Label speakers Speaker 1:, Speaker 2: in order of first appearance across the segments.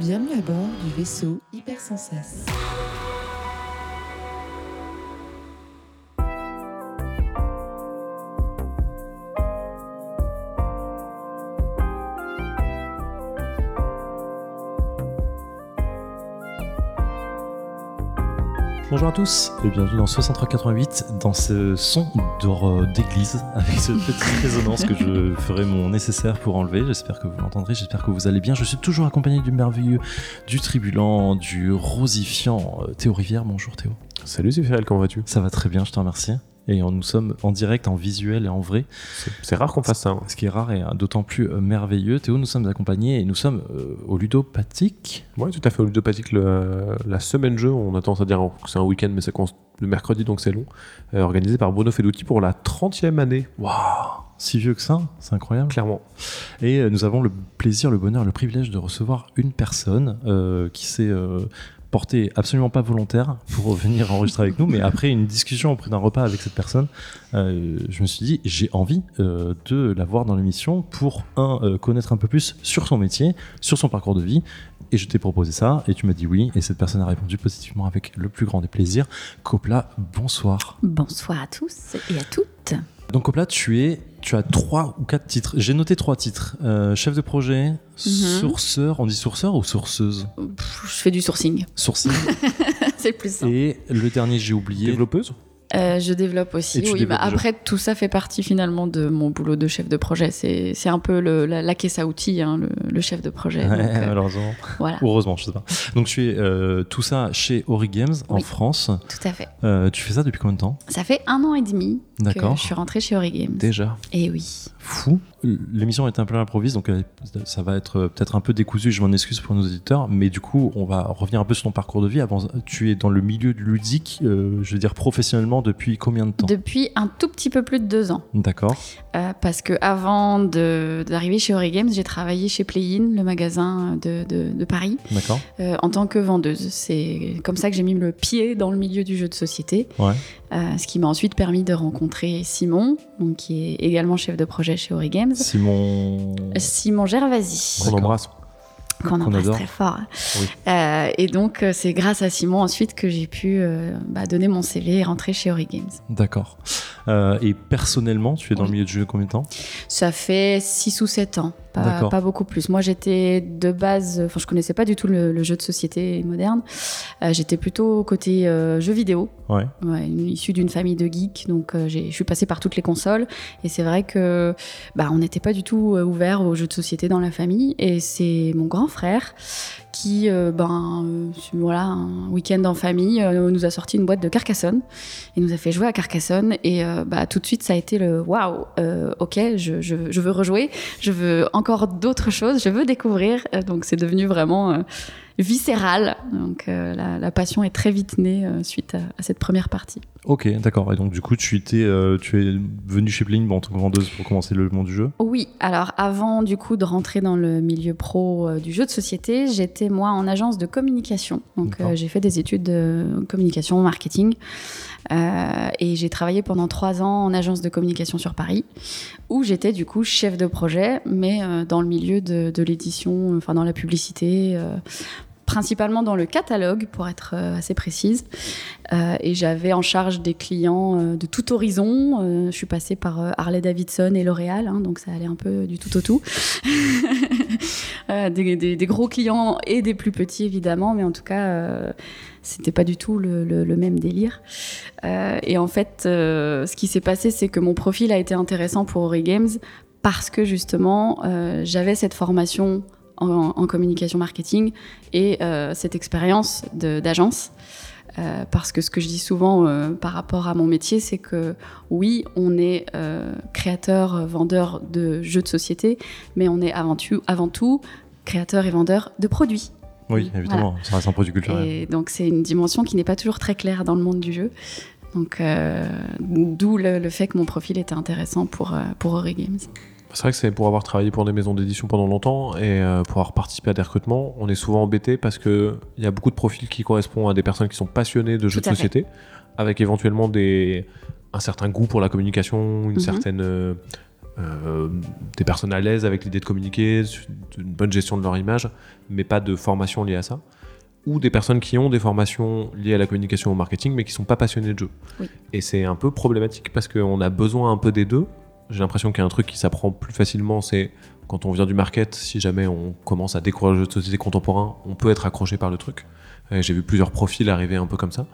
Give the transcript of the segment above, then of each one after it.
Speaker 1: Bienvenue à bord du vaisseau Hypersensas.
Speaker 2: Bonjour à tous et bienvenue dans 6388 dans ce son d'or- d'église avec cette petite résonance que je ferai mon nécessaire pour enlever. J'espère que vous l'entendrez, j'espère que vous allez bien. Je suis toujours accompagné du merveilleux, du tribulent, du rosifiant euh, Théo Rivière. Bonjour Théo.
Speaker 3: Salut Zéphirel, comment vas-tu?
Speaker 2: Ça va très bien, je te remercie. Et on- nous sommes en direct, en visuel et en vrai,
Speaker 3: C'est- C'est rare qu'on fasse ça. hein.
Speaker 2: ce qui est rare et d'autant plus euh, merveilleux. Théo, nous sommes accompagnés et nous sommes euh, au ludopathique.
Speaker 3: Ouais, tout à fait. Au ludopathique, le- la semaine jeu, on a tendance à dire que c'est un week-end, mais ça commence le mercredi, donc c'est long. euh, organisé par Bruno Feduti pour la 30e année.
Speaker 2: Waouh Si vieux que ça, c'est incroyable.
Speaker 3: Clairement.
Speaker 2: Et euh, nous avons le plaisir, le bonheur, le privilège de recevoir une personne qui s'est portée absolument pas volontaire pour venir enregistrer avec nous, mais après une discussion auprès d'un repas avec cette personne, euh, je me suis dit j'ai envie euh, de la voir dans l'émission pour un euh, connaître un peu plus sur son métier, sur son parcours de vie. Et je t'ai proposé ça et tu m'as dit oui et cette personne a répondu positivement avec le plus grand des plaisirs. Copla, bonsoir.
Speaker 4: Bonsoir à tous et à toutes.
Speaker 2: Donc Copla, tu es, tu as trois ou quatre titres. J'ai noté trois titres Euh, chef de projet, sourceur. On dit sourceur ou sourceuse?
Speaker 4: Pff, Je fais du sourcing,
Speaker 2: Sourcing.
Speaker 4: c'est le plus simple.
Speaker 2: Et le dernier, j'ai oublié.
Speaker 3: Développeuse?
Speaker 4: Euh, je développe aussi.
Speaker 2: Et tu
Speaker 4: oui,
Speaker 2: développes
Speaker 4: bah après, tout ça fait partie finalement de mon boulot de chef de projet. C'est c'est un peu le, la, la caisse à outils, hein, le, le chef de projet.
Speaker 2: Ouais,
Speaker 4: Donc, euh,
Speaker 2: malheureusement.
Speaker 4: voilà,
Speaker 2: heureusement, je sais pas. Donc tu es euh, tout ça chez Ori Games en. France.
Speaker 4: tout à fait.
Speaker 2: Euh, tu fais ça depuis combien de temps?
Speaker 4: Ça fait un an et demi
Speaker 2: D'accord.
Speaker 4: je suis rentrée chez Ori Games.
Speaker 3: Déjà.
Speaker 4: Et oui.
Speaker 2: Fou. L'émission est un peu à l'improviste, donc euh, ça va être euh, peut-être un peu décousu. Je m'en excuse pour nos auditeurs, mais du coup, on va revenir un peu sur ton parcours de vie. Avant, tu es dans le milieu du ludique, euh, je veux dire professionnellement, depuis combien de temps?
Speaker 4: Depuis un tout petit peu plus de deux ans.
Speaker 2: D'accord.
Speaker 4: Euh, parce que avant d'arriver chez Ori Games, j'ai travaillé chez Play-In, le magasin de, de- de Paris,
Speaker 2: D'accord.
Speaker 4: euh, en tant que vendeuse. C'est comme ça que j'ai mis le pied dans le milieu du jeu de société.
Speaker 2: Ouais.
Speaker 4: Ce qui m'a ensuite permis de rencontrer Simon, donc, qui est également chef de projet chez Ori Games.
Speaker 2: Simon.
Speaker 4: Simon Gervasi,
Speaker 3: On embrasse.
Speaker 4: qu'on embrasse
Speaker 2: adore.
Speaker 4: très fort.
Speaker 3: Oui.
Speaker 4: Euh, et donc, euh, c'est grâce à Simon ensuite que j'ai pu euh, bah, donner mon CV et rentrer chez Ori Games.
Speaker 2: D'accord. Euh, et personnellement, tu es dans le milieu du jeu combien de temps?
Speaker 4: Ça fait 6 ou 7 ans, pas, beaucoup plus. Moi, j'étais de base, enfin, je connaissais pas du tout le, le jeu de société moderne. Euh, j'étais plutôt côté euh, jeux vidéo,
Speaker 2: Ouais.
Speaker 4: ouais, issue d'une famille de geeks. Donc, euh, je suis passée par toutes les consoles. Et c'est vrai que bah, on n'était pas du tout euh, ouvert aux jeux de société dans la famille. Et c'est mon grand frère qui, ben, voilà, un week-end en famille, nous a sorti une boîte de Carcassonne. Il nous a fait jouer à Carcassonne. Et bah, tout de suite, ça a été le waouh, ok, je, je, je veux rejouer, je veux encore d'autres choses, je veux découvrir. Euh, Donc, c'est devenu vraiment. euh, viscéral. Donc euh, la, la passion est très vite née suite à, à cette première partie.
Speaker 2: Ok, d'accord. Et donc, du coup, tu, étais, tu es venu chez Playing en tant que vendeuse pour commencer le monde du jeu?
Speaker 4: Oui, alors avant du coup de rentrer dans le milieu pro du jeu de société, j'étais moi en agence de communication. Donc j'ai fait des études de communication, marketing. Euh, et j'ai travaillé pendant trois ans en agence de communication sur Paris, où j'étais du coup chef de projet, mais euh, dans le milieu de, l'édition, enfin dans la publicité, euh, principalement dans le catalogue, pour être euh, assez précise. Euh, et j'avais en charge des clients euh, de tout horizon. Je suis passée par Harley Davidson et L'Oréal, hein, donc ça allait un peu du tout au tout. Des, gros clients et des plus petits évidemment, mais en tout cas, c'était pas du tout le, même délire. Et en fait, ce qui s'est passé, c'est que mon profil a été intéressant pour Ori Games parce que justement, j'avais cette formation en, en communication marketing et euh, cette expérience d'agence. Euh, parce que ce que je dis souvent euh, par rapport à mon métier, c'est que oui, on est euh, créateur, vendeur de jeux de société, mais on est avant tout, avant tout créateur et vendeur de produits.
Speaker 2: Oui, évidemment. Ça reste un produit culturel.
Speaker 4: Et donc c'est une dimension qui n'est pas toujours très claire dans le monde du jeu. Donc d'où le, le fait que mon profil était intéressant pour, pour Games.
Speaker 3: C'est vrai que c'est pour avoir travaillé pour des maisons d'édition pendant longtemps et euh, pour avoir participé à des recrutements, on est souvent embêté parce qu'il y a beaucoup de profils qui correspondent à des personnes qui sont passionnées de jeux de
Speaker 4: fait.
Speaker 3: société, avec éventuellement des, un certain goût pour la communication, une
Speaker 4: Mhm.
Speaker 3: certaine euh, euh, des personnes à l'aise avec l'idée de communiquer, une bonne gestion de leur image, mais pas de formation liée à ça. Ou des personnes qui ont des formations liées à la communication au marketing, mais qui sont pas passionnées de jeu.
Speaker 4: Oui.
Speaker 3: Et c'est un peu problématique parce qu'on a besoin un peu des deux. J'ai l'impression qu'il y a un truc qui s'apprend plus facilement, c'est quand on vient du market, si jamais on commence à découvrir le jeu de société contemporain, on peut être accroché par le truc. Et J'ai vu plusieurs profils arriver un peu comme ça.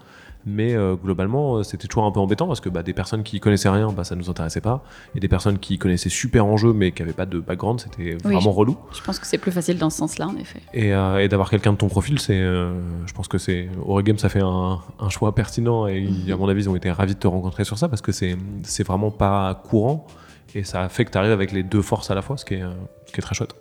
Speaker 3: Mais euh, globalement, euh, c'était toujours un peu embêtant parce que bah, des personnes qui connaissaient rien, bah, ça nous intéressait pas. Et des personnes qui connaissaient super en jeu mais qui n'avaient pas de background, c'était
Speaker 4: Oui,
Speaker 3: vraiment relou.
Speaker 4: Je pense que c'est plus facile dans ce sens-là, en effet.
Speaker 3: Et, euh, et d'avoir quelqu'un de ton profil, c'est, euh, je pense que c'est Origame, ça fait un, un choix pertinent et ils- à mon avis, ils ont été ravis de te rencontrer sur ça parce que c'est, c'est vraiment pas courant et ça fait que tu arrives avec les deux forces à la fois, ce qui est, euh, ce qui est très chouette.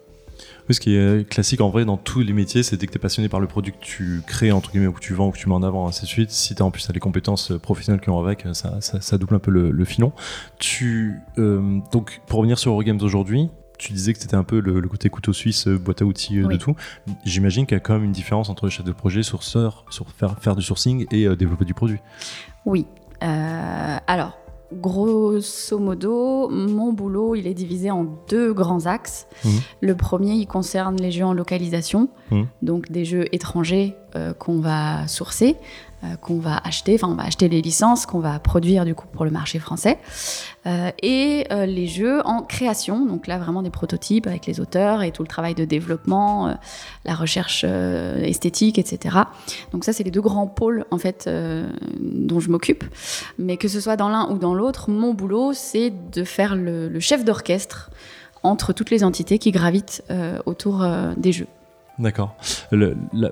Speaker 2: Oui, ce qui est classique en vrai dans tous les métiers, c'est dès que tu es passionné par le produit que tu crées, entre guillemets, ou que tu vends, ou que tu mets en avant, ainsi de suite. Si tu as en plus t'as les compétences euh, professionnelles qui vont avec, ça, ça, ça double un peu le, le filon. Tu, euh, donc, pour revenir sur Eurogames aujourd'hui, tu disais que c'était un peu le, le côté couteau suisse, euh, boîte à outils euh, de tout. J'imagine qu'il y a quand même une différence entre le chef de projet, sourceur, sur faire, faire du sourcing et euh, développer du produit.
Speaker 4: Oui. Euh, alors, grosso modo, mon boulot, il est divisé en deux grands axes.
Speaker 2: Mhm.
Speaker 4: Le premier, il concerne les jeux en localisation,
Speaker 2: Mhm.
Speaker 4: donc des jeux étrangers euh, qu'on va sourcer, qu'on va acheter, enfin on va acheter les licences, qu'on va produire du coup pour le marché français, Euh, et euh, les jeux en création, donc là vraiment des prototypes avec les auteurs et tout le travail de développement, euh, la recherche euh, esthétique, etc. Donc ça, c'est les deux grands pôles en fait euh, dont je m'occupe. Mais que ce soit dans l'un ou dans l'autre, mon boulot, c'est de faire le, chef d'orchestre entre toutes les entités qui gravitent euh, autour euh, des jeux.
Speaker 2: D'accord.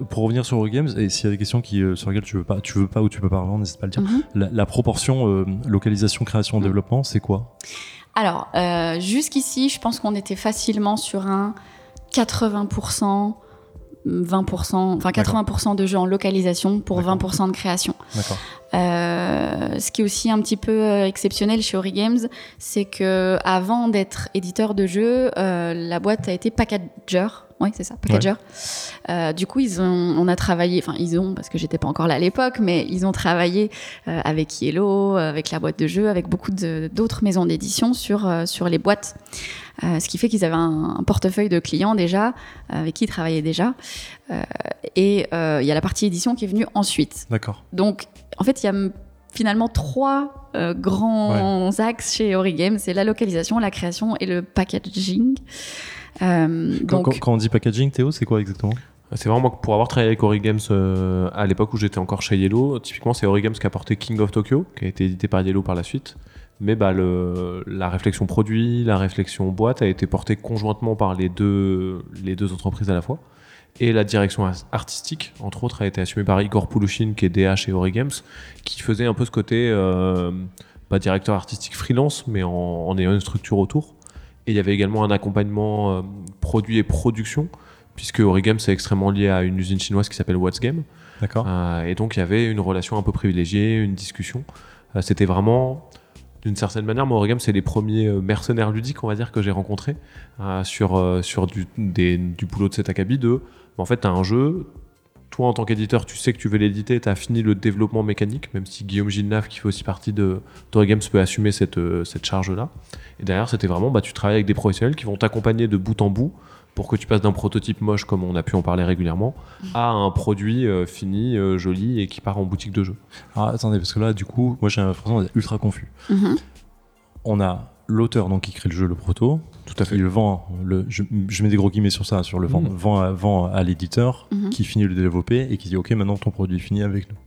Speaker 2: Pour revenir sur Eurogames, et s'il y a des questions qui, euh, sur lesquelles tu veux pas, tu veux pas ou tu peux pas répondre, n'hésite pas à le dire.
Speaker 4: Mhm.
Speaker 2: La, la proportion euh, localisation, création,
Speaker 4: Mhm.
Speaker 2: développement, c'est quoi?
Speaker 4: Alors, euh, jusqu'ici, je pense qu'on était facilement sur un 80%, 20%, enfin 80% de jeux en localisation pour
Speaker 2: D'accord.
Speaker 4: 20% de création.
Speaker 2: D'accord.
Speaker 4: Euh, ce qui est aussi un petit peu euh, exceptionnel chez Origames, c'est que avant d'être éditeur de jeux, euh, la boîte a été packager. Oui, c'est ça, packager. Euh, du coup, ils ont, on a travaillé, enfin ils ont, parce que j'étais pas encore là à l'époque, mais ils ont travaillé euh, avec Yellow, avec la boîte de jeux, avec beaucoup d'autres maisons d'édition sur euh, sur les boîtes. Ce qui fait qu'ils avaient un, un portefeuille de clients déjà, avec qui ils travaillaient déjà. Et il y a la partie édition qui est venue ensuite.
Speaker 2: D'accord.
Speaker 4: Donc, en fait, il y a finalement trois euh, grands axes chez Origames. C'est la localisation, la création et le packaging. Euh,
Speaker 2: Quand,
Speaker 4: donc,
Speaker 2: quand- quand on dit packaging, Théo, c'est quoi exactement?
Speaker 3: C'est vraiment moi, pour avoir travaillé avec Origames euh, à l'époque où j'étais encore chez Yellow, typiquement c'est Origames qui a porté King of Tokyo, qui a été édité par Yellow par la suite. Mais bah, le, la réflexion produit, la réflexion boîte a été portée conjointement par les deux, les deux entreprises à la fois. Et la direction artistique, entre autres, a été assumée par Igor Poulouchine, qui est DA chez Origames, qui faisait un peu ce côté, euh, pas directeur artistique freelance, mais en, en ayant une structure autour. Et il y avait également un accompagnement euh, produit et production, puisque Origame c'est extrêmement lié à une usine chinoise qui s'appelle What's Game.
Speaker 2: D'accord.
Speaker 3: Euh, et donc il y avait une relation un peu privilégiée, une discussion. Euh, C'était vraiment, d'une certaine manière, moi Origame c'est les premiers mercenaires ludiques, on va dire, que j'ai rencontrés sur, sur du, des- du boulot de cet acabit de, en fait, tu as un jeu, toi en tant qu'éditeur, tu sais que tu veux l'éditer, tu as fini le développement mécanique, même si Guillaume Gilnaf, qui fait aussi partie de d'Origames, peut assumer cette, euh, cette charge-là. Et derrière, c'était vraiment, bah, tu travailles avec des professionnels qui vont t'accompagner de bout en bout pour que tu passes d'un prototype moche, comme on a pu en parler régulièrement, à un produit euh, fini, euh, joli et qui part en boutique de jeu.
Speaker 2: Ah, attendez, parce que là, du coup, moi j'ai l'impression d'être ultra confus.
Speaker 4: Mhm.
Speaker 2: On a l'auteur donc qui crée le jeu, le proto.
Speaker 3: Tout à fait.
Speaker 2: Il vend, le, je, je mets des gros guillemets sur ça, sur le vend,
Speaker 3: Mhm.
Speaker 2: vend, à, vend à l'éditeur
Speaker 4: Mhm.
Speaker 2: qui finit de le développer et qui dit ok maintenant ton produit est fini avec nous.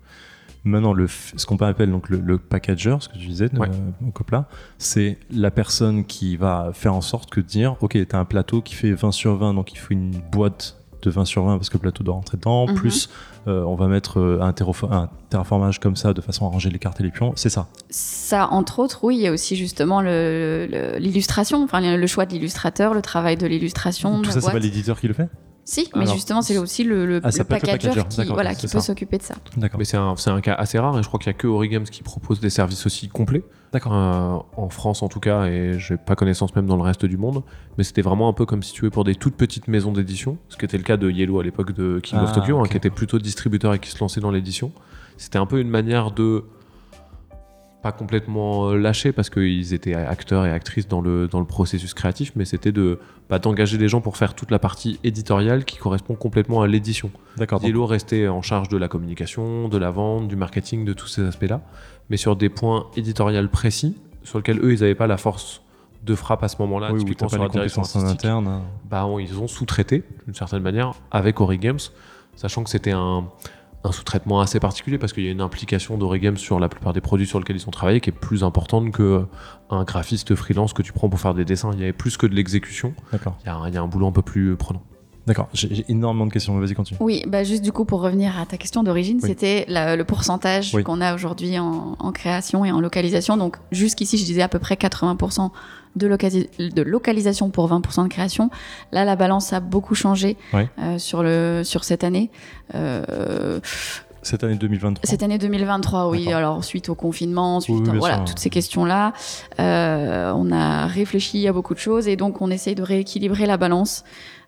Speaker 2: Maintenant le, ce qu'on appelle donc le, le packager, ce que tu disais,
Speaker 3: Ouais.
Speaker 2: euh, au Copla, c'est la personne qui va faire en sorte que de dire ok tu as un plateau qui fait 20 sur 20 donc il faut une boîte de 20 sur 20 parce que le plateau doit rentrer dedans,
Speaker 4: Mhm.
Speaker 2: plus on va mettre euh, un, un terraformage comme ça de façon à ranger les cartes et les pions, c'est ça.
Speaker 4: ça, entre autres, oui, il y a aussi justement le- le- l'illustration, enfin le choix de l'illustrateur, le travail de l'illustration.
Speaker 2: Tout ça c'est pas l'éditeur qui le fait?
Speaker 4: Si, mais
Speaker 2: Alors,
Speaker 4: justement, c'est aussi le, le,
Speaker 2: Ah,
Speaker 4: le packager qui, voilà, qui peut s'occuper de ça.
Speaker 2: D'accord.
Speaker 3: Mais c'est un, cas assez rare et je crois qu'il n'y a que Origames qui propose des services aussi complets.
Speaker 2: D'accord.
Speaker 3: Euh, en France en tout cas, et j'ai pas connaissance même dans le reste du monde. Mais c'était vraiment un peu comme si tu veux pour des toutes petites maisons d'édition, ce qui était le cas de Yellow à l'époque de King of
Speaker 2: Ah,
Speaker 3: Tokyo, hein, qui était plutôt distributeur et qui se lançait dans l'édition. C'était un peu une manière de pas complètement euh, lâché parce qu'ils étaient acteurs et actrices dans le, dans le processus créatif, mais c'était de bah, d'engager des gens pour faire toute la partie éditoriale qui correspond complètement à l'édition.
Speaker 2: D'accord.
Speaker 3: Yellow restait en charge de la communication, de la vente, du marketing, de tous ces aspects-là, mais sur des points éditoriaux précis sur lesquels eux, ils n'avaient pas la force de frappe à ce moment-là,
Speaker 2: oui,
Speaker 3: typiquement sur la direction
Speaker 2: en interne. hein.
Speaker 3: bah, on- ils ont sous-traité d'une certaine manière avec Ori Games, sachant que c'était un, un sous-traitement assez particulier parce qu'il y a une implication d'Ori Games sur la plupart des produits sur lesquels ils ont travaillé qui est plus importante que un graphiste freelance que tu prends pour faire des dessins. Il y avait plus que de l'exécution,
Speaker 2: D'accord.
Speaker 3: il y, a un- il y a un boulot un peu plus prenant.
Speaker 2: D'accord. J'ai énormément de questions. Vas-y, continue.
Speaker 4: Oui, bah juste du coup pour revenir à ta question d'origine,
Speaker 2: Oui.
Speaker 4: c'était le pourcentage
Speaker 2: Oui.
Speaker 4: qu'on a aujourd'hui en, en création et en localisation. Donc jusqu'ici, je disais à peu près 80% de, locali- de localisation pour 20% de création. Là, la balance a beaucoup changé euh, sur, le, sur cette année. Euh,
Speaker 2: Cette année 2023.
Speaker 4: cette année 2023, oui. Alors suite au confinement, suite
Speaker 2: Oui,
Speaker 4: voilà
Speaker 2: sûr.
Speaker 4: toutes ces questions-là, euh, on a réfléchi à beaucoup de choses et donc on essaye de rééquilibrer la balance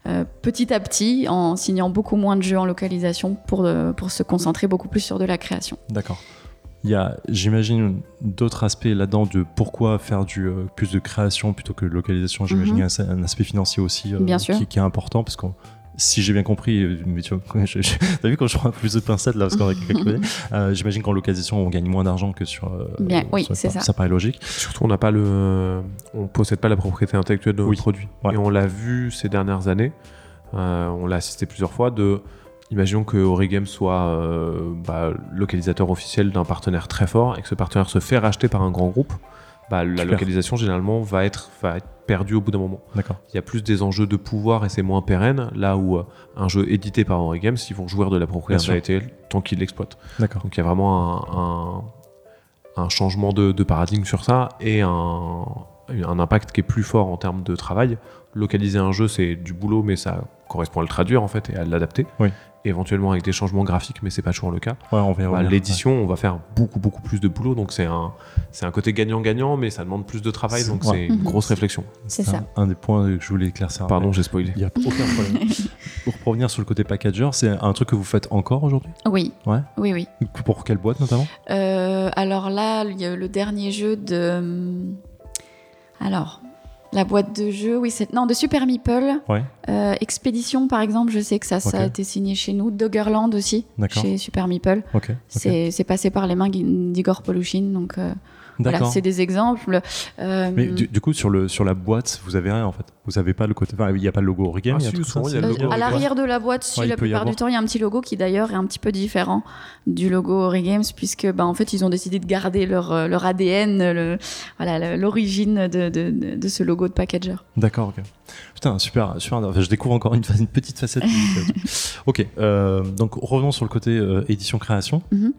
Speaker 4: euh, petit à petit en signant beaucoup moins de jeux en localisation pour euh, pour se concentrer beaucoup plus sur de la création.
Speaker 2: D'accord. Il y a, j'imagine, d'autres aspects là-dedans de pourquoi faire du, euh, plus de création plutôt que de localisation. J'imagine qu'il y a un, un aspect financier aussi euh,
Speaker 4: Bien sûr.
Speaker 2: Qui, qui est important parce que si j'ai bien compris, euh, mais tu vois, je- je- t'as vu quand je prends plus de pincettes là parce qu'on a calculé, euh, j'imagine qu'en localisation on gagne moins d'argent que sur. euh,
Speaker 4: Bien, oui,
Speaker 2: sur-
Speaker 4: c'est ça.
Speaker 2: Ça paraît logique.
Speaker 3: Surtout, on n'a pas le, on possède pas la propriété intellectuelle de nos
Speaker 2: Oui.
Speaker 3: produits.
Speaker 2: Ouais.
Speaker 3: Et on l'a vu ces dernières années. euh, on l'a assisté plusieurs fois. De, imaginons que Origame soit euh, bah, localisateur officiel d'un partenaire très fort et que ce partenaire se fait racheter par un grand groupe. Bah, la
Speaker 2: Super.
Speaker 3: localisation généralement va être, va être perdue au bout d'un moment. Il y a plus des enjeux de pouvoir et c'est moins pérenne. Là où euh, un jeu édité par Origame, ils vont jouir de la propriété tant qu'ils l'exploitent. Donc il y a vraiment un, un- un changement de, de paradigme sur ça et un, un impact qui est plus fort en termes de travail. Localiser un jeu, c'est du boulot, mais ça correspond à le traduire en fait et à l'adapter.
Speaker 2: Oui.
Speaker 3: Éventuellement avec des changements graphiques, mais c'est pas toujours le cas.
Speaker 2: Ouais, on y
Speaker 3: Bah. L'édition, on va faire beaucoup beaucoup plus de boulot, donc c'est un c'est un côté gagnant-gagnant, mais ça demande plus de travail, donc
Speaker 2: ouais.
Speaker 3: c'est une grosse réflexion.
Speaker 4: C'est ça.
Speaker 2: un, un des points que je voulais éclaircir.
Speaker 3: Pardon, j'ai spoilé.
Speaker 2: Il n'y a aucun problème. Pour revenir sur le côté packager, c'est un truc que vous faites encore aujourd'hui?
Speaker 4: Oui.
Speaker 2: Ouais.
Speaker 4: Oui, oui.
Speaker 2: Pour quelle boîte notamment?
Speaker 4: Euh, alors là, il y a le dernier jeu de. hum, Alors, la boîte de jeu, oui, c'est. Non, de Super Meeple.
Speaker 2: Ouais.
Speaker 4: Euh, Expédition, par exemple, je sais que ça, ça a été signé chez nous. Doggerland aussi, chez Super Meeple. C'est passé par les mains d'Igor Poluchin. Donc euh, voilà,
Speaker 2: D'accord.
Speaker 4: c'est des exemples. Euh,
Speaker 2: Mais du, du coup, sur, le, sur la boîte, vous avez rien en fait. Vous avez pas le côté. Enfin, il n'y a pas le logo Origami.
Speaker 3: Ah,
Speaker 4: euh,
Speaker 3: logo
Speaker 4: à l'arrière de la boîte, si,
Speaker 2: Ouais, il
Speaker 4: la plupart
Speaker 2: avoir.
Speaker 4: du temps, il y a un petit logo qui d'ailleurs est un petit peu différent du logo Origames, puisque bah, en fait, ils ont décidé de garder leur, euh, leur ADN, le- voilà, le- l'origine de, de, ce logo de packager.
Speaker 2: D'accord, ok. Putain, super, super. Enfin, je découvre encore une, petite facette. ok, euh, donc revenons sur le côté euh, édition-création.
Speaker 4: Mhm.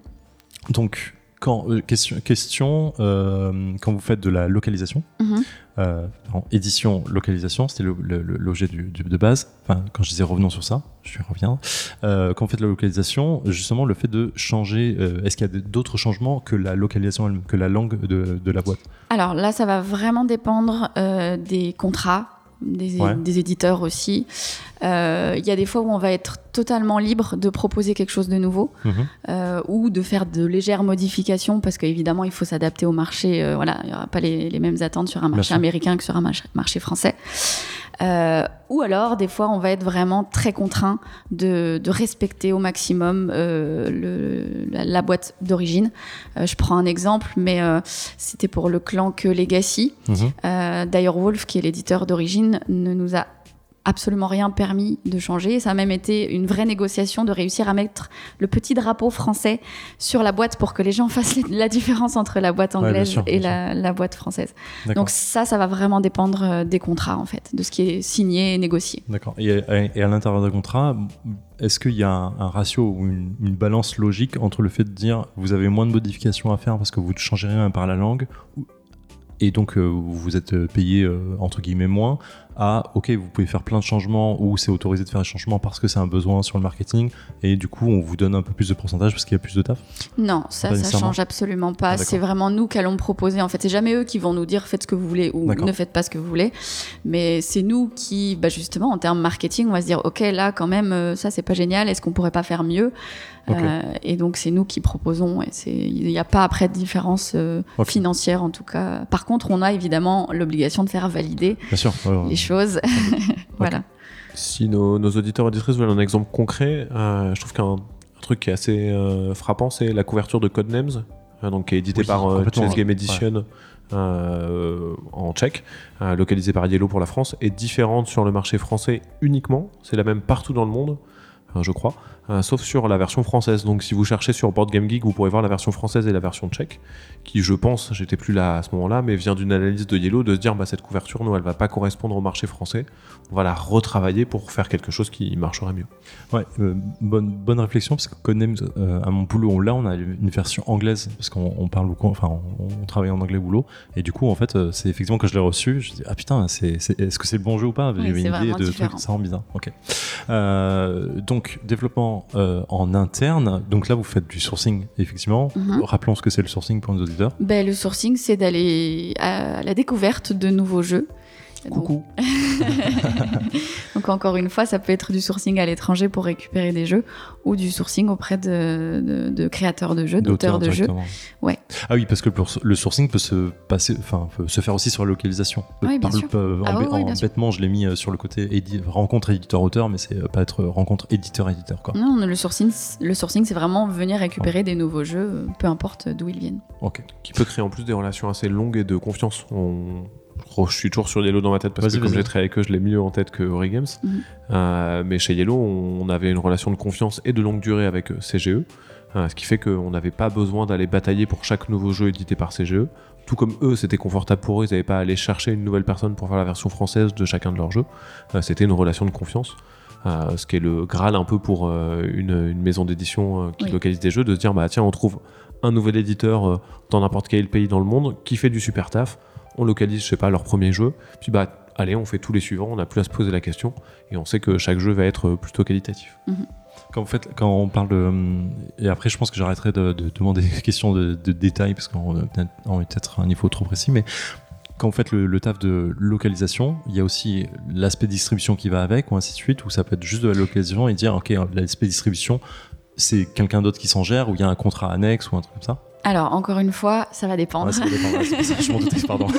Speaker 2: Donc, quand, euh, question, question euh, quand vous faites de la localisation,
Speaker 4: Mhm.
Speaker 2: euh, en édition, localisation, c'était le- le- le- l'objet du, du- de base. Enfin, quand je disais revenons sur ça, je. Euh, quand vous faites de la localisation, justement, le fait de changer, est-ce qu'il y a d'autres changements que la localisation, que la langue de, de la boîte?
Speaker 4: Alors là, ça va vraiment dépendre des contrats. Des,
Speaker 2: Ouais.
Speaker 4: des éditeurs aussi. Euh, Il y a des fois où on va être totalement libre de proposer quelque chose de nouveau.
Speaker 2: Mhm.
Speaker 4: euh, ou de faire de légères modifications parce qu'évidemment il faut s'adapter au marché. euh, voilà, il n'y aura pas les, les mêmes attentes sur un marché américain que sur un marché, marché français. Euh, ou alors des fois on va être vraiment très contraint de, de respecter au maximum le, la, la boîte d'origine. Je prends un exemple, mais c'était pour le clan que Legacy.
Speaker 2: Mhm.
Speaker 4: Euh, Direwolf, qui est l'éditeur d'origine, ne nous a absolument rien permis de changer. Ça a même été une vraie négociation de réussir à mettre le petit drapeau français sur la boîte pour que les gens fassent la différence entre la boîte
Speaker 2: Ouais,
Speaker 4: anglaise
Speaker 2: sûr,
Speaker 4: et la, la boîte française. Donc ça, ça va vraiment dépendre euh, des contrats, en fait, de ce qui est signé et négocié.
Speaker 2: D'accord. Et, et à l'intérieur d'un contrat, est-ce qu'il y a un, un ratio ou une, une balance logique entre le fait de dire vous avez moins de modifications à faire parce que vous ne changez rien par la langue et donc euh, vous êtes payé euh, entre guillemets moins à ok, vous pouvez faire plein de changements ou c'est autorisé de faire des changements parce que c'est un besoin sur le marketing et du coup on vous donne un peu plus de pourcentage parce qu'il y a plus de taf?
Speaker 4: Non, ça, ça change absolument pas.
Speaker 2: Ah,
Speaker 4: c'est vraiment nous qui allons proposer. En fait, c'est jamais eux qui vont nous dire faites ce que vous voulez ou ne faites pas ce que vous voulez. Mais c'est nous qui, bah, justement, en termes marketing, on va se dire ok, là, quand même, euh, ça, c'est pas génial. Est-ce qu'on pourrait pas faire mieux? Euh, Et donc, c'est nous qui proposons. Et c'est, il n'y a pas après de différence euh, financière, en tout cas. Par contre, on a évidemment l'obligation de faire valider
Speaker 2: Bien sûr. ouais, ouais.
Speaker 4: les choses. voilà.
Speaker 3: Si nos, nos auditeurs et auditrices veulent un exemple concret, euh, je trouve qu'un un truc qui est assez euh, frappant, c'est la couverture de Codenames, euh, donc qui est édité
Speaker 2: Oui,
Speaker 3: par euh, Chess Game
Speaker 2: ouais.
Speaker 3: Edition euh, en tchèque, euh, localisée par Yellow pour la France, est différente sur le marché français uniquement. C'est la même partout dans le monde, euh, je crois, euh, sauf sur la version française. Donc si vous cherchez sur Board Game Geek, vous pourrez voir la version française et la version tchèque, qui je pense, j'étais plus là à ce moment-là, mais vient d'une analyse de Yellow de se dire bah cette couverture, nous, elle va pas correspondre au marché français. On va la retravailler pour faire quelque chose qui marcherait mieux.
Speaker 2: Ouais, euh, bonne, bonne réflexion parce que Codenames, euh, à mon boulot, on- là on a une version anglaise parce qu'on on parle beaucoup, enfin on, on travaille en anglais au boulot et du coup en fait c'est effectivement quand je l'ai reçu, je dis ah putain, c'est, est-ce que c'est le bon jeu ou pas?
Speaker 4: Oui,
Speaker 2: J'avais une idée de
Speaker 4: différent.
Speaker 2: truc, ça rend bizarre. Ok. Euh, donc développement euh, en interne, donc là vous faites du sourcing effectivement.
Speaker 4: Mhm.
Speaker 2: Rappelons ce que c'est le sourcing pour nos auditeurs.
Speaker 4: Ben, le sourcing, c'est d'aller à la découverte de nouveaux jeux.
Speaker 2: Coucou.
Speaker 4: Donc encore une fois, ça peut être du sourcing à l'étranger pour récupérer des jeux ou du sourcing auprès de, de- de créateurs de jeux, d'auteurs de jeux. Ouais.
Speaker 2: Ah oui, parce que le, le sourcing peut se passer, enfin, peut se faire aussi sur la localisation.
Speaker 4: Oui, bien
Speaker 2: Par euh, en,
Speaker 4: Ah oui,
Speaker 2: en
Speaker 4: sûr.
Speaker 2: bêtement, je l'ai mis euh, sur le côté édi- rencontre éditeur-auteur, mais c'est euh, pas être rencontre éditeur-éditeur, quoi.
Speaker 4: Non, le sourcing, le sourcing, c'est vraiment venir récupérer des nouveaux jeux, peu importe d'où ils viennent.
Speaker 2: Ok.
Speaker 3: Qui peut créer en plus des relations assez longues et de confiance. On... Je suis toujours sur Yellow dans ma tête parce que comme j'ai travaillé avec eux, je l'ai mieux en tête que Ori Games.
Speaker 4: Mhm.
Speaker 3: Euh, mais chez Yellow, on avait une relation de confiance et de longue durée avec euh, CGE. euh, ce qui fait qu'on n'avait pas besoin d'aller batailler pour chaque nouveau jeu édité par CGE. Tout comme eux, c'était confortable pour eux, ils n'avaient pas à aller chercher une nouvelle personne pour faire la version française de chacun de leurs jeux. Euh, c'était une relation de confiance. Euh, ce qui est le Graal un peu pour euh, une, une maison d'édition euh, qui
Speaker 4: Oui.
Speaker 3: localise des jeux, de se dire bah tiens on trouve un nouvel éditeur euh, dans n'importe quel pays dans le monde qui fait du super taf, on localise je sais pas leur premier jeu, puis bah allez on fait tous les suivants, on n'a plus à se poser la question et on sait que chaque jeu va être euh, plutôt qualitatif.
Speaker 2: Quand, vous faites, quand on parle de. hum, Et après, je pense que j'arrêterai de, de demander des questions de, de détails parce qu'on est peut-être- à un niveau trop précis, mais quand vous faites le, le taf de localisation, il y a aussi l'aspect distribution qui va avec, ou ainsi de suite, où ça peut être juste de la localisation et dire, ok, l'aspect distribution, c'est quelqu'un d'autre qui s'en gère, ou il y a un contrat annexe ou un truc comme ça.
Speaker 4: Alors, encore une fois, ça va dépendre.
Speaker 2: Ça dépend, ouais, c'est pour ça que je m'en doutais, pardon.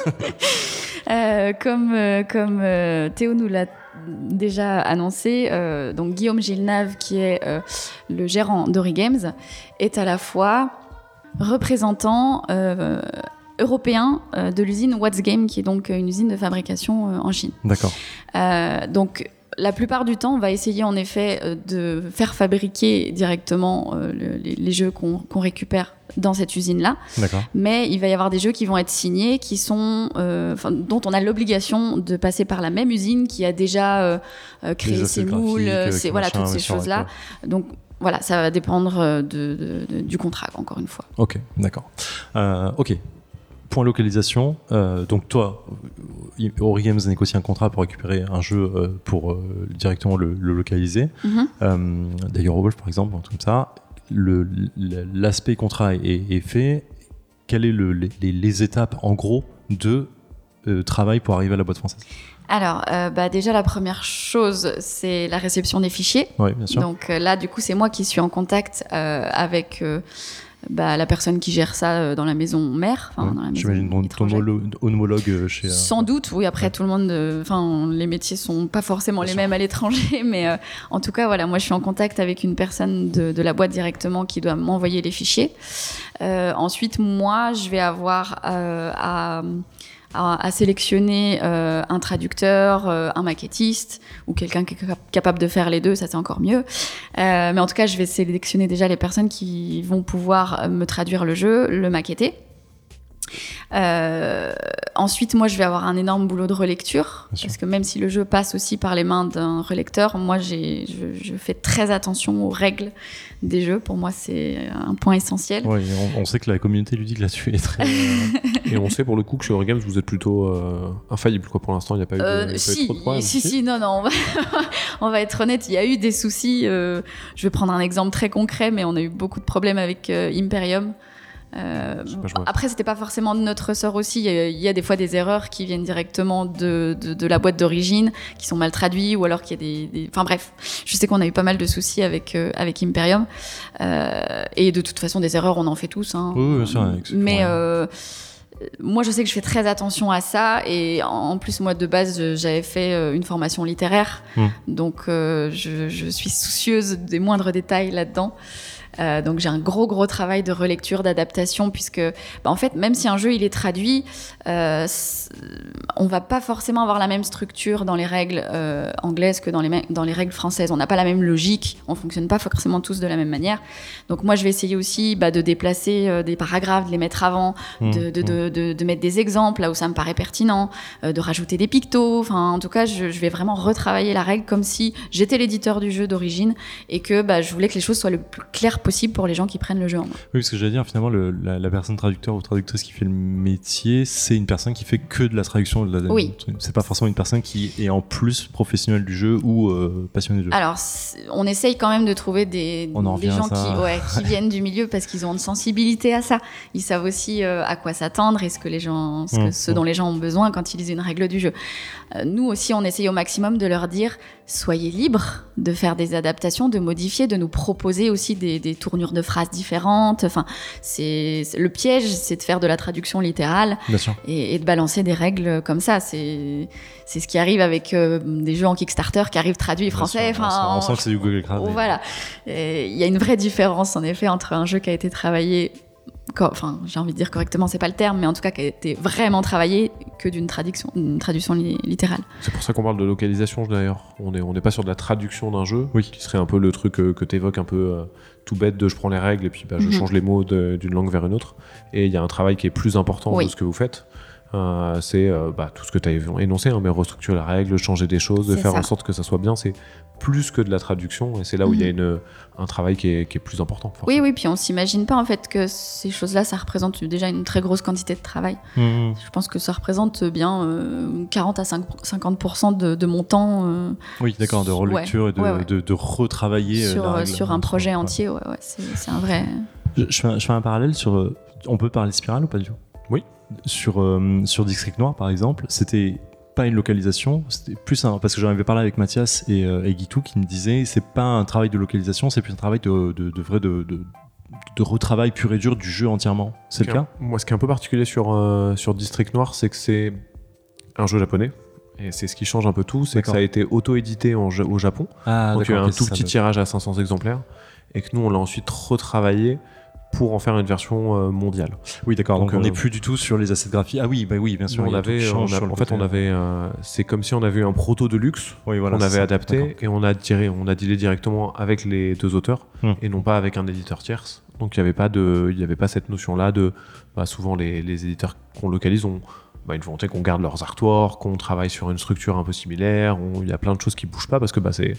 Speaker 4: Euh, comme euh, comme euh, Théo nous l'a déjà annoncé, donc Guillaume Gilnave, qui est le gérant d'Ori Games, est à la fois représentant européen de l'usine What's Game, qui est donc une usine de fabrication en Chine.
Speaker 2: D'accord.
Speaker 4: Donc la plupart du temps, on va essayer en effet euh, de faire fabriquer directement euh, le- les, les jeux qu'on récupère dans cette usine-là mais il va y avoir des jeux qui vont être signés, qui sont, euh, dont on a l'obligation de passer par la même usine qui a déjà euh, créé ses moules,
Speaker 2: qui
Speaker 4: voilà
Speaker 2: machin,
Speaker 4: toutes ces choses-là. Donc voilà, ça va dépendre de, de- de- du contrat encore une fois.
Speaker 2: Ok, d'accord. Ok. Point localisation. Euh, donc toi, Ori Games négocie un contrat pour récupérer un jeu euh, pour euh, directement le, le localiser.
Speaker 4: Mhm.
Speaker 2: D'ailleurs, Wolf, par exemple, un truc comme ça. L'aspect contrat est, est fait. Quelles sont le, les, étapes, en gros, de travail pour arriver à la boîte française?
Speaker 4: Alors euh, bah, déjà la première chose, c'est la réception des fichiers.
Speaker 2: Oui, bien sûr.
Speaker 4: Donc euh, là, du coup, c'est moi qui suis en contact euh, avec bah, la personne qui gère ça euh, dans la maison mère.
Speaker 2: Ouais.
Speaker 4: dans la maison
Speaker 2: J'imagine ton, homologue euh, chez. euh,
Speaker 4: Sans doute, oui. Après,
Speaker 2: Ouais.
Speaker 4: tout le monde, enfin, les métiers sont pas forcément
Speaker 2: Bien
Speaker 4: les
Speaker 2: sûr.
Speaker 4: mêmes à l'étranger, mais euh, en tout cas, voilà, moi, je suis en contact avec une personne de, de la boîte directement qui doit m'envoyer les fichiers. Euh, ensuite, moi, je vais avoir euh, à, à, à sélectionner euh, un traducteur, euh, un maquettiste ou quelqu'un qui est capa- capable de faire les deux. Ça, c'est encore mieux. Euh, mais en tout cas, je vais sélectionner déjà les personnes qui vont pouvoir me traduire le jeu, le maqueter. Euh, ensuite, moi, je vais avoir un énorme boulot de relecture, parce que même si le jeu passe aussi par les mains d'un relecteur, moi, j'ai, je, je fais très attention aux règles des jeux. Pour moi, c'est un point essentiel.
Speaker 2: Ouais, on, on sait que la communauté ludique là-dessus est très. euh,
Speaker 3: Et on sait pour le coup que chez Origames, vous êtes plutôt euh, infaillible. Quoi. Pour l'instant, il n'y a pas eu, de,
Speaker 4: Euh, si,
Speaker 3: trop de problèmes.
Speaker 4: si, si, non, non, on va, on va être honnête, il y a eu des soucis. euh, je vais prendre un exemple très concret, mais on a eu beaucoup de problèmes avec euh, Imperium. Euh, après, c'était pas forcément de notre ressort aussi. Il y, a, il y a des fois des erreurs qui viennent directement de, de, de la boîte d'origine, qui sont mal traduites, ou alors qu'il y a des, des- Enfin bref, je sais qu'on a eu pas mal de soucis avec, euh, avec Imperium. Euh, et de toute façon, des erreurs, on en fait tous. Hein.
Speaker 2: Oui, oui, bien sûr,
Speaker 4: Mais euh, moi, je sais que je fais très attention à ça. Et en plus, moi, de base, j'avais fait une formation littéraire.
Speaker 2: Mm.
Speaker 4: Donc, euh, je, je suis soucieuse des moindres détails là-dedans. Euh, donc j'ai un gros gros travail de relecture, d'adaptation, puisque bah, en fait même si un jeu il est traduit, euh, on va pas forcément avoir la même structure dans les règles euh, anglaises que dans les, dans les règles françaises. On n'a pas la même logique, on fonctionne pas forcément tous de la même manière. Donc moi je vais essayer aussi bah, de déplacer euh, des paragraphes, de les mettre avant,
Speaker 2: Mmh,
Speaker 4: de, de, de, de- mettre des exemples là où ça me paraît pertinent, de rajouter des pictos. Enfin, en tout cas, je, je vais vraiment retravailler la règle comme si j'étais l'éditeur du jeu d'origine et que bah, je voulais que les choses soient le plus claires possible pour les gens qui prennent le jeu en main.
Speaker 2: Oui, parce que j'allais dire, finalement, le- la, la personne traducteur ou traductrice qui fait le métier, c'est une personne qui fait que de la traduction. De la,
Speaker 4: Oui.
Speaker 2: C'est pas forcément une personne qui est en plus professionnelle du jeu ou euh, passionnée du jeu.
Speaker 4: Alors, on essaye quand même de trouver des, des gens qui, ouais, qui viennent du milieu parce qu'ils ont une sensibilité à ça. Ils savent aussi euh, à quoi s'attendre et ce, que les gens, ce, que-
Speaker 2: Mmh,
Speaker 4: ce dont les gens ont besoin quand ils lisent une règle du jeu. Euh, nous aussi, on essaye au maximum de leur dire soyez libres de faire des adaptations, de modifier, de nous proposer aussi des, des tournures de phrases différentes. Enfin, c'est le piège, c'est de faire de la traduction littérale et, et de balancer des règles comme ça. C'est c'est ce qui arrive avec euh, des jeux en Kickstarter qui arrivent traduits français. Enfin,
Speaker 2: on,
Speaker 4: en-
Speaker 2: sent que c'est du Google Crowd.
Speaker 4: Voilà. Il y a une vraie différence, en effet, entre un jeu qui a été travaillé, enfin, j'ai envie de dire correctement, c'est pas le terme, mais en tout cas qui a été vraiment travaillé, que d'une traduction, une traduction li- littérale.
Speaker 3: C'est pour ça qu'on parle de localisation d'ailleurs. On n'est on n'est pas sur de la traduction d'un jeu,
Speaker 2: Oui.
Speaker 3: qui serait un peu le truc euh, que tu évoques un peu euh, tout bête de je prends les règles et puis bah, je
Speaker 4: Mhm.
Speaker 3: change les mots d'une langue vers une autre. Et il y a un travail qui est plus important
Speaker 4: Oui.
Speaker 3: de ce que vous faites. Euh, c'est euh, bah, tout ce que tu as énoncé, hein, mais restructurer la règle, changer des choses, de faire
Speaker 4: ça.
Speaker 3: en sorte que ça soit bien. C'est plus que de la traduction et c'est là où il y a
Speaker 4: Mhm.
Speaker 3: une, un travail qui est, qui est plus important.
Speaker 4: Oui,
Speaker 3: forcément.
Speaker 4: oui, puis on s'imagine pas en fait que ces choses-là, ça représente déjà une très grosse quantité de travail.
Speaker 2: Mhm.
Speaker 4: Je pense que ça représente bien euh, 40 à 5 50% de, de mon temps euh,
Speaker 2: Oui, d'accord, de relecture et de,
Speaker 4: Ouais, ouais.
Speaker 2: de, de retravailler euh,
Speaker 4: sur,
Speaker 2: la
Speaker 4: euh,
Speaker 2: règle.
Speaker 4: sur un projet entier. Ouais, ouais, c'est un vrai.
Speaker 2: Je, je fais un, je fais un parallèle sur. euh, On peut parler spirale ou pas du tout?
Speaker 3: Oui.
Speaker 2: Sur, euh, sur District Noir, par exemple, c'était pas une localisation, c'était plus un. Parce que j'en avais parlé avec Mathias et, euh, et Guitou qui me disaient c'est pas un travail de localisation, c'est plus un travail de, de, de vrai de, de, de retravail pur et dur du jeu entièrement. C'est le cas?
Speaker 3: Moi, ce qui est un peu particulier sur, euh, sur District Noir, c'est que c'est un jeu japonais. Et c'est ce qui change un peu tout, c'est que ça a été auto-édité au Japon.
Speaker 2: Ah,
Speaker 3: Donc il y a un tout petit tirage à 500 exemplaires. Et que nous, on l'a ensuite retravaillé pour en faire une version euh, mondiale.
Speaker 2: Oui, d'accord. Donc,
Speaker 3: Donc,
Speaker 2: on n'est
Speaker 3: euh,
Speaker 2: plus du tout sur les assets graphiques. Ah oui, bah oui, bien sûr.
Speaker 3: on avait,
Speaker 2: qui
Speaker 3: on a- en fait, on avait, euh, c'est comme si on avait eu un proto de luxe
Speaker 2: Oui, voilà,
Speaker 3: qu'on
Speaker 2: c'est
Speaker 3: avait adapté et on a tiré, on a dealé directement avec les deux auteurs
Speaker 2: Hmm.
Speaker 3: et non pas avec un éditeur tierce. Donc il n'y avait pas de, il y avait pas cette notion-là de, bah, souvent les, les éditeurs qu'on localise ont bah, une volonté qu'on garde leurs artworks, qu'on travaille sur une structure un peu similaire. on- Il y a plein de choses qui bougent pas parce que bah, c'est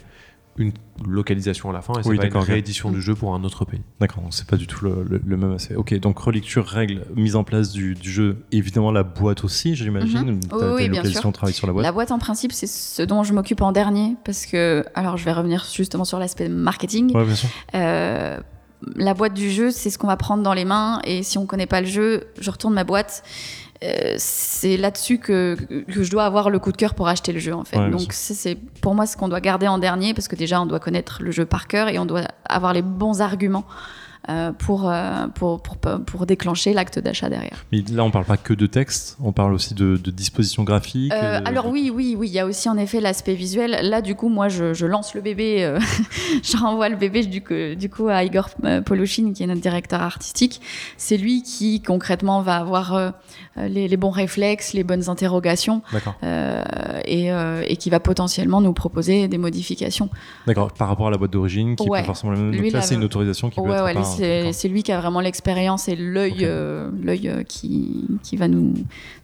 Speaker 3: une localisation à la fin et c'est
Speaker 2: Oui,
Speaker 3: pas une réédition du jeu pour un autre pays.
Speaker 2: D'accord, donc c'est pas du tout le, le- le même aspect. Ok, donc relecture, règles, mise en place du, du jeu, évidemment la boîte aussi, j'imagine.
Speaker 4: Mhm. Oui, bien sûr.
Speaker 2: travaille sur la boîte.
Speaker 4: La boîte, en principe, c'est ce dont je m'occupe en dernier. Parce que, alors, je vais revenir justement sur l'aspect marketing.
Speaker 2: Ouais, bien sûr.
Speaker 4: Euh, la boîte du jeu, c'est ce qu'on va prendre dans les mains. Et si on connaît pas le jeu, je retourne ma boîte. Euh, c'est là-dessus que, que je dois avoir le coup de cœur pour acheter le jeu en fait.
Speaker 2: Ouais,
Speaker 4: Donc c'est pour moi ce qu'on doit garder en dernier parce que déjà on doit connaître le jeu par cœur et on doit avoir les bons arguments pour, euh, pour, pour, pour déclencher l'acte d'achat derrière.
Speaker 2: Mais là, on parle pas que de texte, on parle aussi de, de disposition graphique.
Speaker 4: Euh, alors oui, oui, oui, il y a aussi en effet l'aspect visuel. Là, du coup, moi, je, je lance le bébé, euh, je renvoie le bébé du coup, du coup à Igor euh, Poloshin, qui est notre directeur artistique. C'est lui qui concrètement va avoir euh, les, les bons réflexes, les bonnes interrogations, euh, et, euh, et qui va potentiellement nous proposer des modifications.
Speaker 2: D'accord. Par rapport à la boîte d'origine, qui est
Speaker 4: Ouais.
Speaker 2: pas forcément la même. Donc là, c'est une autorisation qui peut
Speaker 4: Ouais,
Speaker 2: être.
Speaker 4: ouais,
Speaker 2: par-
Speaker 4: lui, c'est lui qui a vraiment l'expérience et l'œil euh, l'œil euh, qui, qui va nous,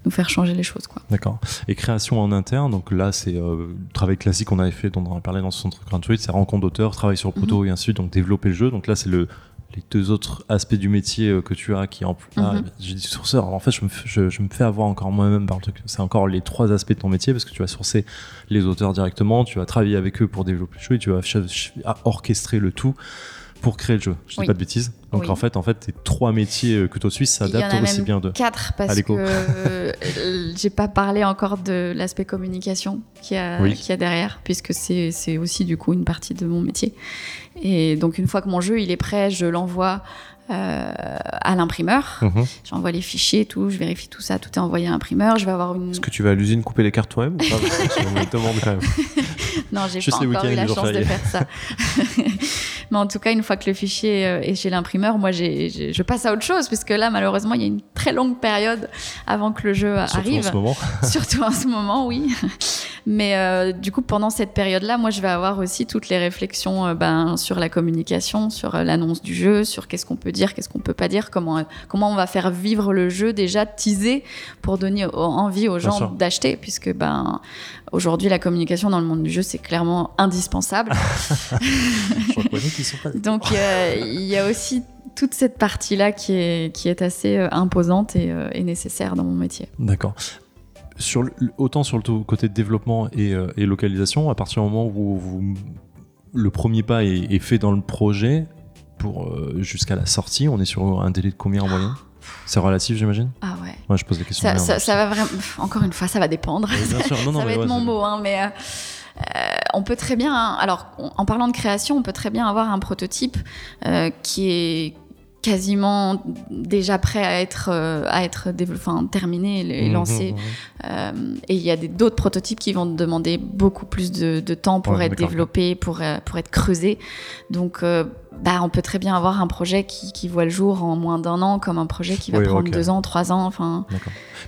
Speaker 4: nous faire changer les choses.
Speaker 2: D'accord. Et création en interne, donc là, c'est euh, le travail classique qu'on avait fait, dont on a parlé dans ce centre Crunchbase, c'est rencontre d'auteurs, travail sur proto
Speaker 4: Mhm.
Speaker 2: et ainsi de suite, donc développer le jeu. Donc là, c'est le les deux autres aspects du métier euh, que tu as qui en ah,
Speaker 4: Mhm.
Speaker 2: j'ai dit sourceur en fait je me, f- je, je me fais avoir encore moi-même par le truc c'est encore les trois aspects de ton métier parce que tu vas sourcer les auteurs directement tu vas travailler avec eux pour développer le jeu et tu vas orchestrer le tout pour créer le jeu je dis
Speaker 4: Oui.
Speaker 2: pas de bêtises donc
Speaker 4: Oui.
Speaker 2: en fait en fait tes trois métiers euh, que tu suisses s'adaptent
Speaker 4: a
Speaker 2: aussi
Speaker 4: même
Speaker 2: bien de
Speaker 4: Quatre, parce que euh, j'ai pas parlé encore de l'aspect communication qu'il y, a-
Speaker 2: Oui.
Speaker 4: a derrière, puisque c'est aussi du coup une partie de mon métier. Et donc une fois que mon jeu il est prêt, je l'envoie euh, à l'imprimeur.
Speaker 2: Mhm.
Speaker 4: J'envoie les fichiers, et tout, je vérifie tout ça, tout est envoyé à l'imprimeur. Je vais avoir une.
Speaker 3: Est-ce que tu vas à l'usine couper les cartes toi-même.
Speaker 4: Non, j'ai pas
Speaker 2: les
Speaker 4: encore eu la
Speaker 2: les
Speaker 4: chance de faire ça. Mais en tout cas, une fois que le fichier euh, est chez l'imprimeur, moi, j'ai- j'ai- je passe à autre chose, puisque là, malheureusement, il y a une très longue période avant que le jeu
Speaker 2: surtout
Speaker 4: arrive.
Speaker 2: en ce moment
Speaker 4: Surtout en ce moment, oui. Mais euh, du coup, pendant cette période-là, moi, je vais avoir aussi toutes les réflexions euh, ben, sur la communication, sur euh, l'annonce du jeu, sur qu'est-ce qu'on peut dire, qu'est-ce qu'on peut pas dire, comment, comment on va faire vivre le jeu déjà teasé pour donner envie aux gens d'acheter, puisque ben, aujourd'hui, la communication dans le monde du jeu, c'est clairement indispensable.
Speaker 2: je reconnais qu'ils sont pas
Speaker 4: Donc, il y a aussi toute cette partie-là qui est, qui est assez imposante et, et nécessaire dans mon métier.
Speaker 2: D'accord. Sur le- autant sur le côté développement et, euh, et localisation, à partir du moment où vous- le premier pas est, est fait dans le projet pour euh, jusqu'à la sortie, on est sur un délai de combien en moyenne? C'est relatif, j'imagine?
Speaker 4: Ah ouais.
Speaker 2: Moi, je pose la question.
Speaker 4: Ça,
Speaker 2: de
Speaker 4: ça,
Speaker 2: merde.
Speaker 4: ça va vraiment. pff, Encore une fois, ça va dépendre.
Speaker 2: Bien sûr. Non, non,
Speaker 4: ça va être
Speaker 2: ouais,
Speaker 4: mon mot, hein, mais euh, euh, on peut très bien. hein, alors, on- en parlant de création, on peut très bien avoir un prototype euh, qui est quasiment déjà prêt à être euh, à être enfin, terminé et
Speaker 2: Mhm,
Speaker 4: lancé
Speaker 2: mhm.
Speaker 4: Euh, et il y a des- d'autres prototypes qui vont demander beaucoup plus de, de temps pour
Speaker 2: Ouais,
Speaker 4: être développés, pour, euh, pour être creusés. Donc, euh, bah, on peut très bien avoir un projet qui, qui voit le jour en moins d'un an, comme un projet qui va
Speaker 2: Oui,
Speaker 4: prendre deux ans, trois ans. Enfin.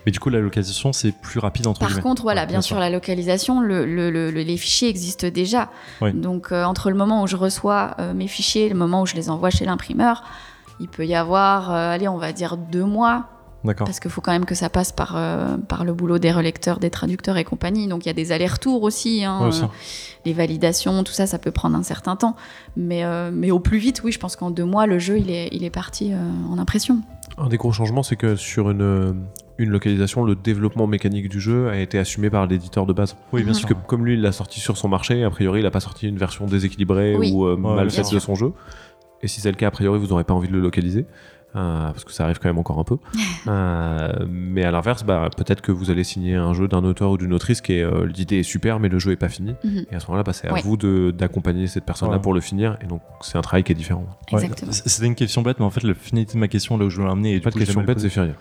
Speaker 2: Mais du coup, la localisation, c'est plus rapide entre
Speaker 4: par
Speaker 2: guillemets.
Speaker 4: contre, voilà, bien sûr, la localisation, le, le- le- le- les fichiers existent déjà.
Speaker 2: Oui.
Speaker 4: Donc, euh, entre le moment où je reçois mes fichiers et le moment où je les envoie chez l'imprimeur, il peut y avoir, euh, allez, on va dire deux mois,
Speaker 2: D'accord.
Speaker 4: parce qu'il faut quand même que ça passe par, euh, par le boulot des relecteurs, des traducteurs et compagnie. Donc, il y a des allers-retours aussi. hein,
Speaker 2: Ouais,
Speaker 4: euh, les validations, tout ça, ça peut prendre un certain temps. Mais, euh, mais au plus vite, oui, je pense qu'en deux mois, le jeu, il est, il est parti euh, en impression.
Speaker 3: Un des gros changements, c'est que sur une, une localisation, le développement mécanique du jeu a été assumé par l'éditeur de base.
Speaker 2: Oui, bien
Speaker 4: Mhm.
Speaker 2: sûr.
Speaker 3: Que comme lui, il l'a sorti sur son marché, a priori, il n'a pas sorti une version déséquilibrée
Speaker 4: Oui.
Speaker 3: ou euh,
Speaker 2: Ouais,
Speaker 3: mal faite de son jeu. Et si c'est le cas, a priori, vous n'aurez pas envie de le localiser. euh, parce que ça arrive quand même encore un peu. Euh, mais à l'inverse, bah, peut-être que vous allez signer un jeu d'un auteur ou d'une autrice qui est euh, l'idée est super, mais le jeu est pas fini.
Speaker 4: Mhm.
Speaker 3: Et à ce moment-là, bah, c'est à
Speaker 4: Ouais.
Speaker 3: vous de- d'accompagner cette personne-là
Speaker 2: Ouais.
Speaker 3: pour le finir. Et donc, c'est un travail qui est différent.
Speaker 2: Ouais. C'était une question bête, mais en fait, la finalité de ma question, là où je voulais l'amener, et du
Speaker 3: Pas de question bête, c'est Furia.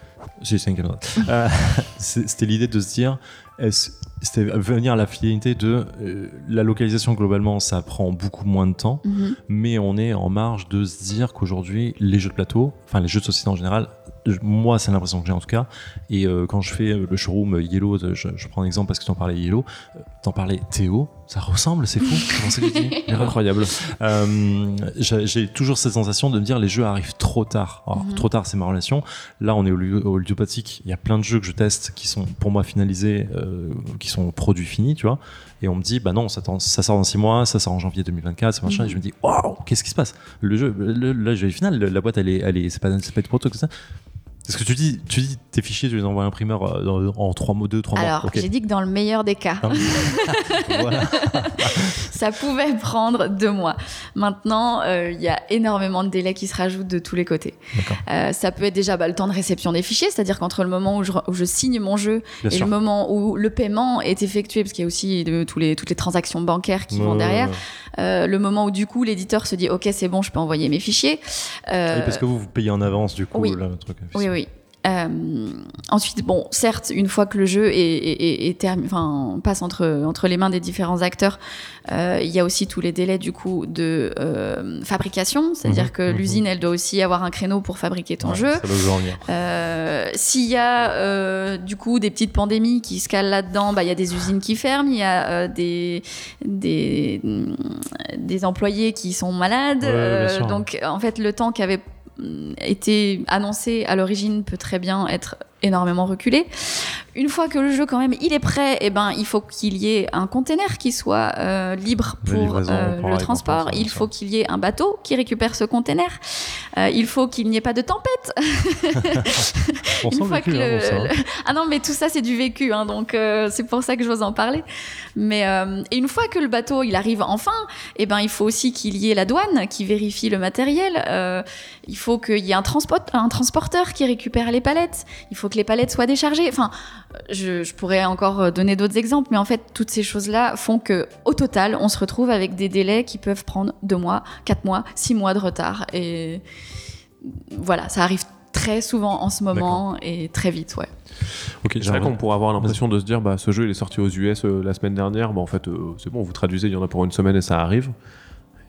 Speaker 2: Si, c'est une question bête. Euh, C'était l'idée de se dire, c'était venir à la finalité de euh, la localisation globalement, ça prend beaucoup moins de temps,
Speaker 4: Mhm.
Speaker 2: mais on est en marge de se dire qu'aujourd'hui, les jeux de plateau, enfin les jeux de société en général, moi c'est l'impression que j'ai en tout cas, et euh, quand je fais euh, le showroom Yellow, je, je prends un exemple parce que tu en parlais Yellow, t'en parlais Théo, ça ressemble, c'est fou, c'est.
Speaker 3: Incroyable.
Speaker 2: Euh, j'ai toujours cette sensation de me dire les jeux arrivent trop tard. Alors,
Speaker 4: Mhm.
Speaker 2: Trop tard, c'est ma relation. Là, on est au, lu- au ludiopathique. Il y a plein de jeux que je teste qui sont pour moi finalisés, euh, qui sont produits finis, tu vois. Et on me dit, bah non, ça, sort dans 6 mois, ça sort en janvier 2024, ce machin.
Speaker 4: Mhm.
Speaker 2: Et je me dis, waouh, qu'est-ce qui se passe? Le jeu, le, le jeu est final. La boîte, elle est, elle est, c'est pas, c'est pas du proto que ça. Est-ce que tu dis, tu dis tes fichiers, tu les envoies à l'imprimeur euh, en 3 mois, 2, 3 mois
Speaker 4: Alors, j'ai dit que dans le meilleur des cas,
Speaker 2: Ah.
Speaker 4: ça pouvait prendre deux mois. Maintenant, euh, il y a énormément de délais qui se rajoutent de tous les côtés. Euh, ça peut être déjà bah, le temps de réception des fichiers, c'est-à-dire qu'entre le moment où je, où je signe mon jeu
Speaker 2: Bien
Speaker 4: et
Speaker 2: sûr.
Speaker 4: le moment où le paiement est effectué, parce qu'il y a aussi de, tous les, toutes les transactions bancaires qui vont derrière. Euh, le moment où du coup l'éditeur se dit ok c'est bon je peux envoyer mes fichiers. Euh,
Speaker 2: Oui, parce que vous, vous payez en avance, du coup,
Speaker 4: oui.
Speaker 2: là, le truc.
Speaker 4: Oui, oui. Euh, ensuite, bon, certes, une fois que le jeu est, est- est- est termi- enfin, passe entre, entre les mains des différents acteurs, euh, il y a aussi tous les délais du coup de euh, fabrication, c'est-à-dire
Speaker 2: Mhm,
Speaker 4: que
Speaker 2: mhm.
Speaker 4: l'usine, elle doit aussi avoir un créneau pour fabriquer ton
Speaker 2: Ouais,
Speaker 4: jeu. S'il y a du coup des petites pandémies qui se calent là-dedans, bah, il y a des usines qui ferment, il y a des, des, des employés qui sont malades.
Speaker 2: Ouais,
Speaker 4: donc en fait, le temps qu'avait été annoncé à l'origine peut très bien être énormément reculé. Une fois que le jeu quand même il est prêt, eh ben il faut qu'il y ait un container qui soit euh, libre pour euh, le transport. Il faut qu'il y ait un bateau qui récupère ce container. Euh, il faut qu'il n'y ait pas de tempête. Une fois
Speaker 2: vécu,
Speaker 4: que
Speaker 2: hein,
Speaker 4: le-
Speaker 2: hein.
Speaker 4: Ah non, mais tout ça c'est du vécu, hein, donc euh, c'est pour ça que j'ose en parler. Mais euh, et une fois que le bateau il arrive enfin, eh ben il faut aussi qu'il y ait la douane qui vérifie le matériel. Euh, il faut qu'il y ait un, transport, un transporteur qui récupère les palettes. Il faut que les palettes soient déchargées. Enfin, je, je pourrais encore donner d'autres exemples, mais en fait toutes ces choses-là font que au total on se retrouve avec des délais qui peuvent prendre deux mois, quatre mois, six mois de retard. Et voilà, ça arrive très souvent en ce moment et très vite, ouais.
Speaker 3: Ok, c'est vrai qu'on pourrait avoir l'impression de se dire bah ce jeu il est sorti aux US euh, la semaine dernière, bah en fait euh, c'est bon, vous traduisez, il y en a pour une semaine et ça arrive.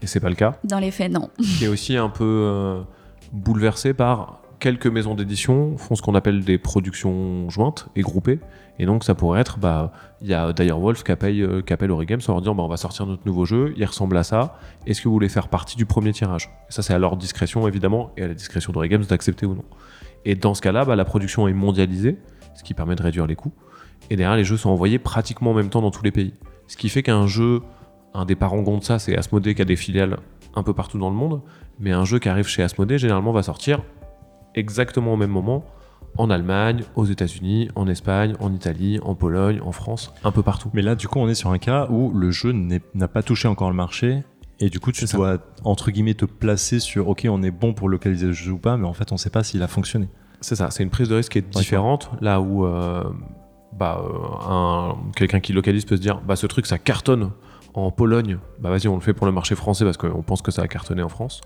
Speaker 3: Et c'est pas le cas.
Speaker 4: Dans les faits, non.
Speaker 3: qui est aussi un peu euh, bouleversé par quelques maisons d'édition font ce qu'on appelle des productions jointes et groupées. Et donc ça pourrait être, bah, il y a Dire Wolf qui appelle, euh, qui appelle leur disant, bah, on va sortir notre nouveau jeu, il ressemble à ça. Est-ce que vous voulez faire partie du premier tirage? Ça c'est à leur discrétion évidemment et à la discrétion d'Origames d'accepter ou non. Et dans ce cas-là, bah, la production est mondialisée, ce qui permet de réduire les coûts. Et derrière, les jeux sont envoyés pratiquement en même temps dans tous les pays. Ce qui fait qu'un jeu, un des parangons de ça, c'est Asmodee qui a des filiales un peu partout dans le monde. Mais un jeu qui arrive chez Asmodee, généralement, va sortir exactement au même moment en Allemagne, aux États-Unis, en Espagne, en Italie, en Pologne, en France, un peu partout.
Speaker 2: Mais là, du coup, on est sur un cas où le jeu n'a pas touché encore le marché. Et du coup, tu
Speaker 3: ça.
Speaker 2: dois, entre guillemets, te placer sur OK, on est bon pour localiser le jeu ou pas, mais en fait, on sait pas s'il a fonctionné.
Speaker 3: C'est ça, c'est une prise de risque qui est différente, là où euh, bah, euh, un- quelqu'un qui localise peut se dire bah, ce truc ça cartonne en Pologne, bah vas-y on le fait pour le marché français parce qu'on pense que ça va cartonner en France.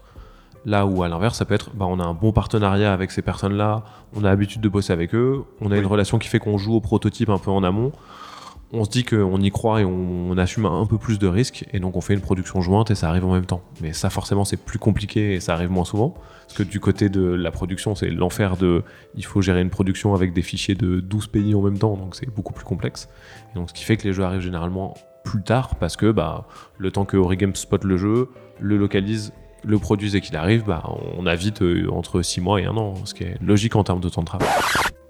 Speaker 3: Là où à l'inverse ça peut être bah, on a un bon partenariat avec ces personnes-là, on a l'habitude de bosser avec eux, on a une relation qui fait qu'on joue au prototype un peu en amont, on se dit qu'on y croit et on, on assume un peu plus de risques et donc on fait une production jointe et ça arrive en même temps. Mais ça forcément c'est plus compliqué et ça arrive moins souvent. Parce que du côté de la production, c'est l'enfer de. Il faut gérer une production avec des fichiers de 12 pays en même temps, donc c'est beaucoup plus complexe. Et donc ce qui fait que les jeux arrivent généralement plus tard, parce que bah, le temps que Origame spot le jeu, le localise, le produise et qu'il arrive, bah, on a vite euh, entre 6 mois et 1 an, ce qui est logique en termes de temps de travail.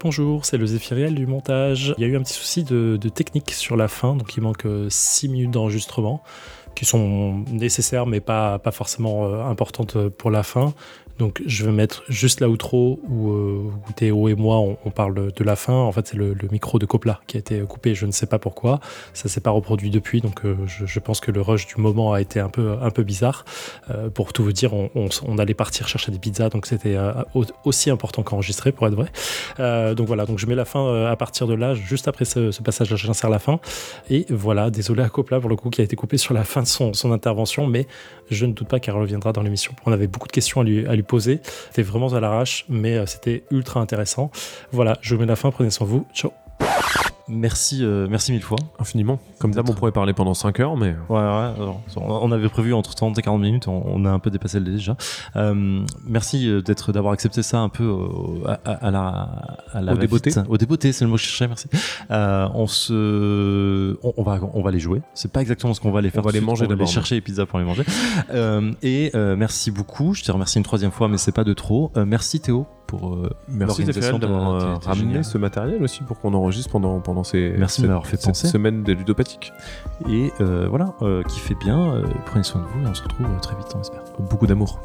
Speaker 5: Bonjour, c'est le Zéphiriel du montage. Il y a eu un petit souci de, technique sur la fin, donc il manque 6 minutes d'enregistrement qui sont nécessaires mais pas, pas forcément euh, importantes pour la fin. Donc je vais mettre juste la outro où, euh, où Théo et moi on, parle de, la fin. En fait c'est le, micro de Copla qui a été coupé, je ne sais pas pourquoi. Ça s'est pas reproduit depuis, donc euh, je, pense que le rush du moment a été un peu, un peu bizarre. Euh, pour tout vous dire, on, allait partir chercher des pizzas, donc c'était au- aussi important qu'enregistrer pour être vrai. Donc voilà, donc je mets la fin à partir de là, juste après ce, ce passage, j'insère la fin. Et voilà, désolé à Copla pour le coup qui a été coupé sur la fin de son, intervention, mais je ne doute pas qu'elle reviendra dans l'émission. On avait beaucoup de questions à lui poser, c'était vraiment à l'arrache, mais euh, c'était ultra intéressant. Voilà, je mets la fin, prenez soin de vous, ciao.
Speaker 2: Merci, euh, merci mille fois.
Speaker 3: Infiniment. Comme d'hab, on pourrait parler pendant 5 heures, mais.
Speaker 2: Ouais, ouais, alors, on avait prévu entre 30 et 40 minutes, on, on a un peu dépassé le délai déjà. Euh, merci euh, d'être, d'avoir accepté ça un peu euh, à, la, à la
Speaker 3: Au débeauté.
Speaker 2: Au débeauté, c'est le mot que je cherchais, merci. Euh, on se, on, on va, on va les jouer. C'est pas exactement ce qu'on va les faire.
Speaker 3: va
Speaker 2: tout de
Speaker 3: les manger
Speaker 2: On va
Speaker 3: d'abord,
Speaker 2: chercher les pizzas pour les manger. Euh, et euh, merci beaucoup. Je te remercie une troisième fois, mais c'est pas de trop. Euh, merci Théo pour euh,
Speaker 3: Merci d'avoir euh, ramené ce matériel aussi pour qu'on enregistre pendant, pendant ces,
Speaker 2: Merci de
Speaker 3: cette-
Speaker 2: m'avoir fait
Speaker 3: cette
Speaker 2: penser.
Speaker 3: semaine des ludopathiques.
Speaker 2: Et euh, voilà, euh, kiffez bien, euh, prenez soin de vous et on se retrouve très vite, on espère.
Speaker 3: Beaucoup d'amour.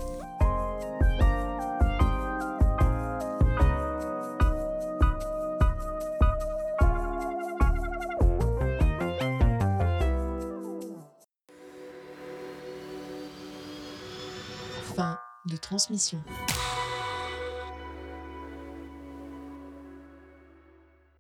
Speaker 1: Fin de transmission.